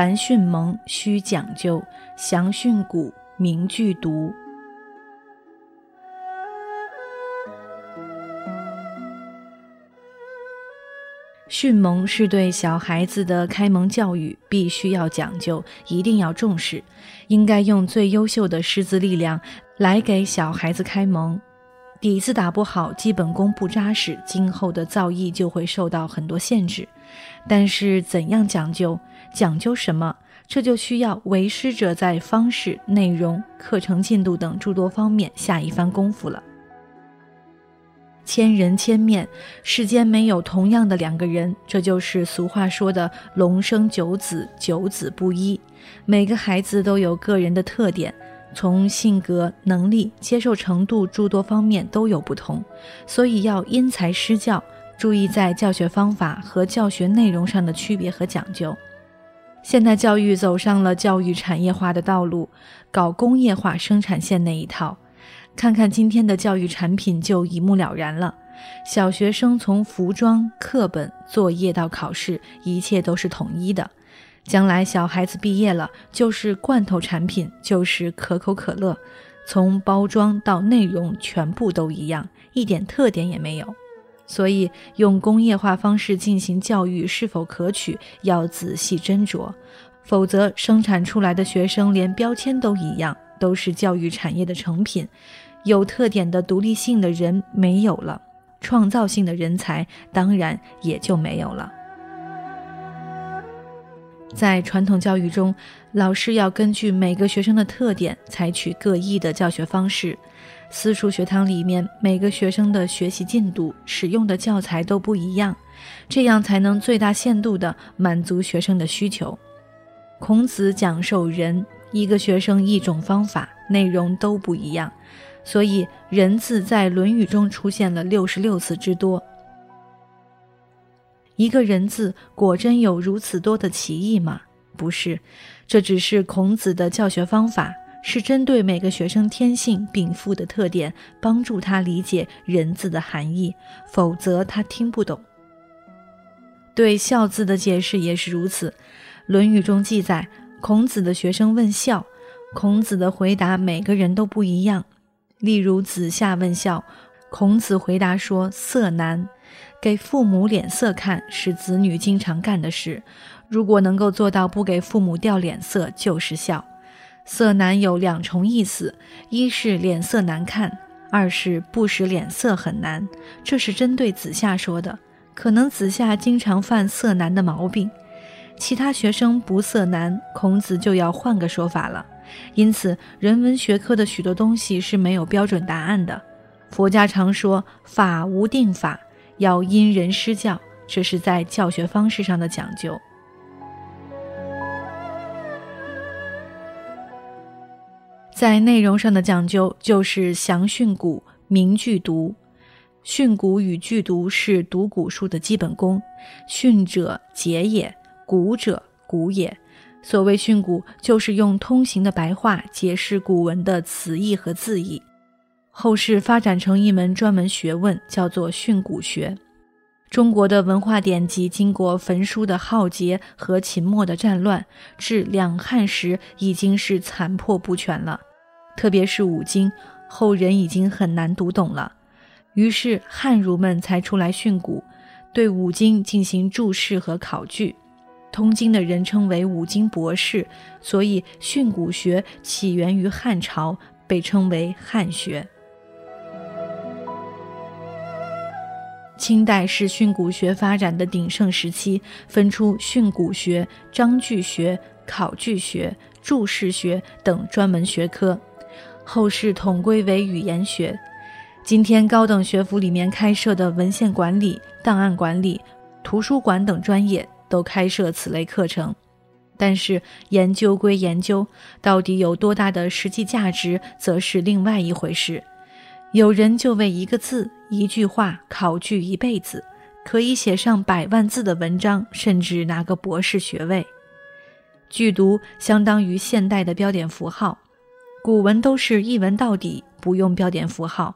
凡训蒙须讲究，详训古明句读。训蒙是对小孩子的开蒙教育，必须要讲究，一定要重视，应该用最优秀的师资力量来给小孩子开蒙。底子打不好，基本功不扎实，今后的造诣就会受到很多限制。但是怎样讲究？讲究什么？这就需要为师者在方式、内容、课程进度等诸多方面下一番功夫了。千人千面，世间没有同样的两个人，这就是俗话说的“龙生九子，九子不一”。每个孩子都有个人的特点。从性格、能力、接受程度诸多方面都有不同，所以要因材施教，注意在教学方法和教学内容上的区别和讲究。现代教育走上了教育产业化的道路，搞工业化生产线那一套，看看今天的教育产品就一目了然了。小学生从服装、课本、作业到考试，一切都是统一的。将来小孩子毕业了，就是罐头产品，就是可口可乐，从包装到内容全部都一样，一点特点也没有。所以用工业化方式进行教育是否可取，要仔细斟酌，否则生产出来的学生连标签都一样，都是教育产业的成品，有特点的独立性的人没有了，创造性的人才当然也就没有了。在传统教育中，老师要根据每个学生的特点，采取各异的教学方式。私塾学堂里面，每个学生的学习进度、使用的教材都不一样，这样才能最大限度地满足学生的需求。孔子讲授仁，一个学生一种方法，内容都不一样，所以“仁”字在《论语》中出现了六十六次之多。一个人字果真有如此多的歧义吗？不是，这只是孔子的教学方法，是针对每个学生天性禀赋的特点，帮助他理解人字的含义。否则他听不懂。对孝字的解释也是如此，《论语》中记载，孔子的学生问孝，孔子的回答每个人都不一样。例如子夏问孝，孔子回答说：“色难。”给父母脸色看是子女经常干的事，如果能够做到不给父母掉脸色，就是孝。色难有两重意思，一是脸色难看，二是不识脸色很难。这是针对子夏说的，可能子夏经常犯色难的毛病，其他学生不色难，孔子就要换个说法了。因此，人文学科的许多东西是没有标准答案的。佛家常说法无定法。要因人施教，这是在教学方式上的讲究。在内容上的讲究，就是详训古，明句读。训古与句读是读古书的基本功。训者解也，古者古也。所谓训古，就是用通行的白话解释古文的词义和字义。后世发展成一门专门学问，叫做训诂学。中国的文化典籍经过焚书的浩劫和秦末的战乱，至两汉时已经是残破不全了。特别是五经，后人已经很难读懂了。于是汉儒们才出来训诂，对五经进行注释和考据。通经的人称为五经博士，所以训诂学起源于汉朝，被称为汉学。清代是训诂学发展的鼎盛时期，分出训诂学、章句学、考据学、注释学等专门学科，后世统归为语言学。今天高等学府里面开设的文献管理、档案管理、图书馆等专业都开设此类课程。但是研究归研究，到底有多大的实际价值，则是另外一回事。有人就为一个字、一句话考据一辈子，可以写上百万字的文章，甚至拿个博士学位。句读相当于现代的标点符号，古文都是一文到底，不用标点符号。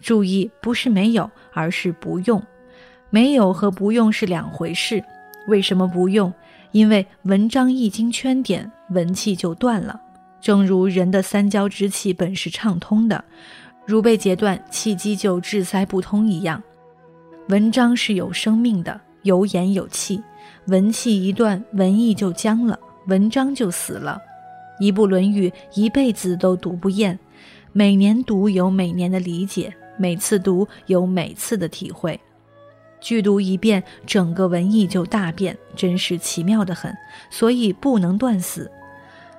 注意，不是没有，而是不用。没有和不用是两回事。为什么不用？因为文章一经圈点，文气就断了。正如人的三焦之气本是畅通的，如被截断，气机就滞塞不通一样。文章是有生命的，有眼有气，文气一断，文艺就僵了，文章就死了。一部《论语》，一辈子都读不厌，每年读有每年的理解，每次读有每次的体会。剧读一遍，整个文艺就大变，真是奇妙的很，所以不能断死。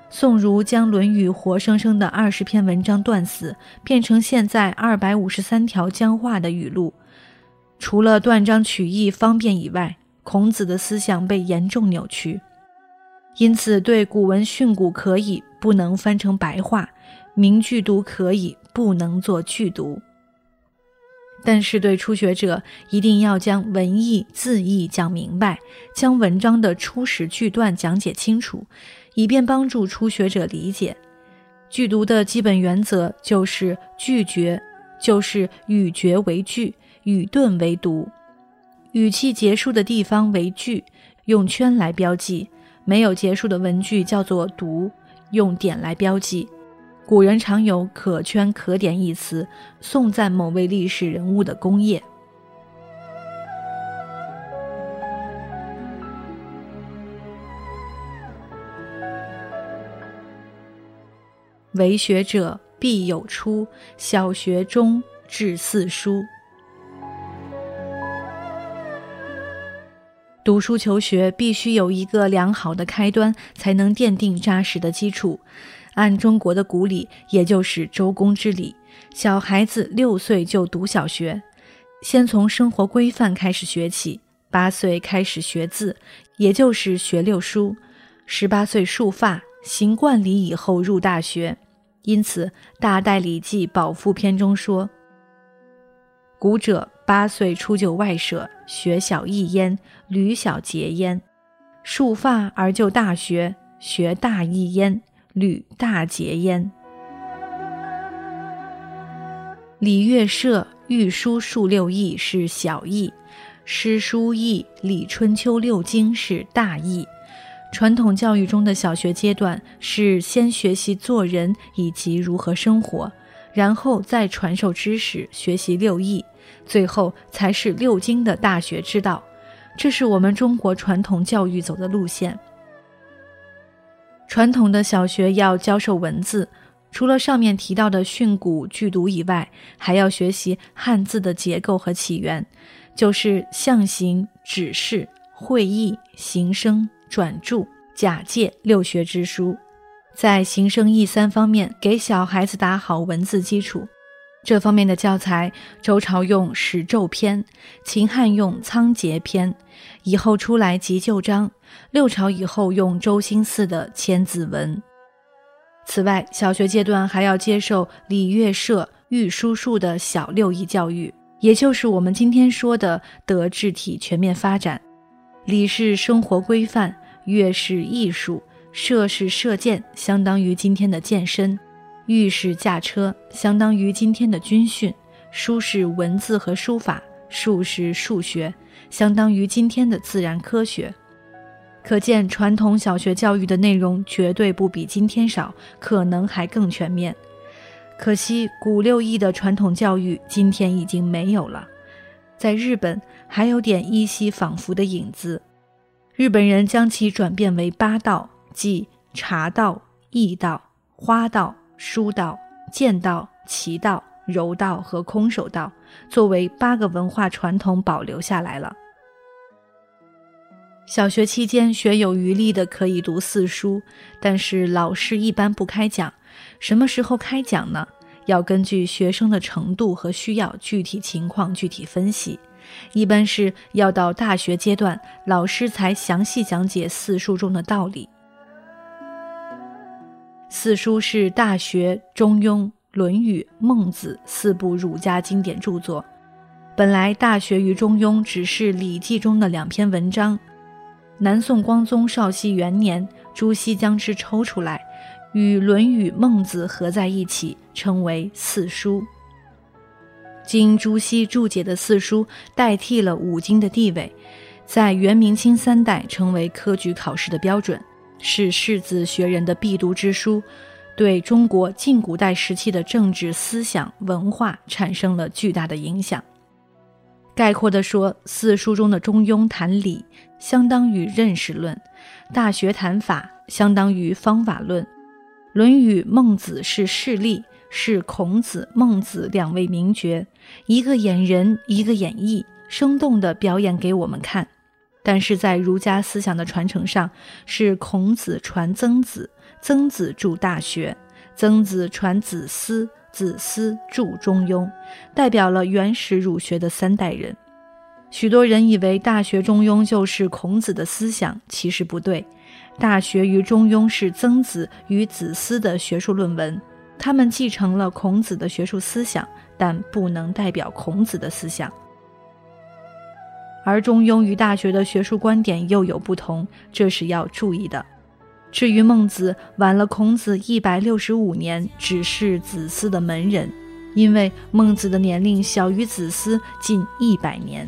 宋儒将《论语》活生生的二十篇文章断死，变成现在二百五十三条僵化的语录。除了断章取义方便以外，孔子的思想被严重扭曲，因此对古文训诂可以，不能翻成白话；明句读可以，不能做句读。但是，对初学者一定要将文意字义讲明白，将文章的初始句段讲解清楚，以便帮助初学者理解。句读的基本原则就是句诀，就是语诀为句，语顿为读，语气结束的地方为句，用圈来标记；没有结束的文句叫做读，用点来标记。古人常有“可圈可点”一词，颂赞某位历史人物的功业。为学者必有初，小学中至四书。读书求学必须有一个良好的开端，才能奠定扎实的基础。按中国的古礼，也就是周公之礼，小孩子六岁就读小学，先从生活规范开始学起。八岁开始学字，也就是学六书。十八岁束发，行冠礼以后入大学。因此，《大戴礼记·宝赋篇》中说：“古者八岁出就外舍，学小艺焉，履小节焉；束发而就大学，学大艺焉。”履大节焉。礼乐射御书数六艺是小艺，诗书易礼春秋六经是大艺。传统教育中的小学阶段是先学习做人以及如何生活，然后再传授知识，学习六艺，最后才是六经的大学之道。这是我们中国传统教育走的路线。传统的小学要教授文字，除了上面提到的训诂句读以外，还要学习汉字的结构和起源，就是象形、指示、会意、形声、转注、假借六学之书，在形声意三方面给小孩子打好文字基础。这方面的教材，周朝用《史咒篇》，秦汉用《仓颉篇》，以后出来急救章。六朝以后用周兴嗣的《千字文》。此外，小学阶段还要接受礼乐射御书数的小六艺教育，也就是我们今天说的德智体全面发展。礼是生活规范，乐是艺术，射是射箭，相当于今天的健身。御是驾车，相当于今天的军训；书是文字和书法，数是数学，相当于今天的自然科学。可见，传统小学教育的内容绝对不比今天少，可能还更全面。可惜，古六艺的传统教育今天已经没有了。在日本，还有点依稀仿佛的影子。日本人将其转变为八道，即茶道、艺道、花道。书道、剑道、棋道、柔道和空手道，作为八个文化传统保留下来了。小学期间学有余力的可以读四书，但是老师一般不开讲。什么时候开讲呢？要根据学生的程度和需要，具体情况具体分析。一般是要到大学阶段，老师才详细讲解四书中的道理。四书是《大学》《中庸》《论语》《孟子》四部儒家经典著作。本来，《大学》与《中庸》只是《礼记》中的两篇文章。南宋光宗绍熙元年，朱熹将之抽出来，与《论语》《孟子》合在一起，称为四书。经朱熹注解的四书，代替了五经的地位，在元、明、清三代成为科举考试的标准，是士子学人的必读之书，对中国近古代时期的政治思想文化产生了巨大的影响。概括地说，四书中的《中庸》谈理，相当于认识论；《大学》谈法，相当于方法论；《论语》《孟子》是事例。是孔子、孟子两位名角，一个演人，一个演绎，生动地表演给我们看。但是在儒家思想的传承上，是孔子传曾子，曾子著《大学》，曾子传子思，子思著《中庸》，代表了原始儒学的三代人。许多人以为《大学》《中庸》就是孔子的思想，其实不对，《大学》与《中庸》是曾子与子思的学术论文。他们继承了孔子的学术思想，但不能代表孔子的思想。而《中庸》与《大学》的学术观点又有不同，这是要注意的。至于孟子，晚了孔子一百六十五年，只是子思的门人，因为孟子的年龄小于子思近一百年。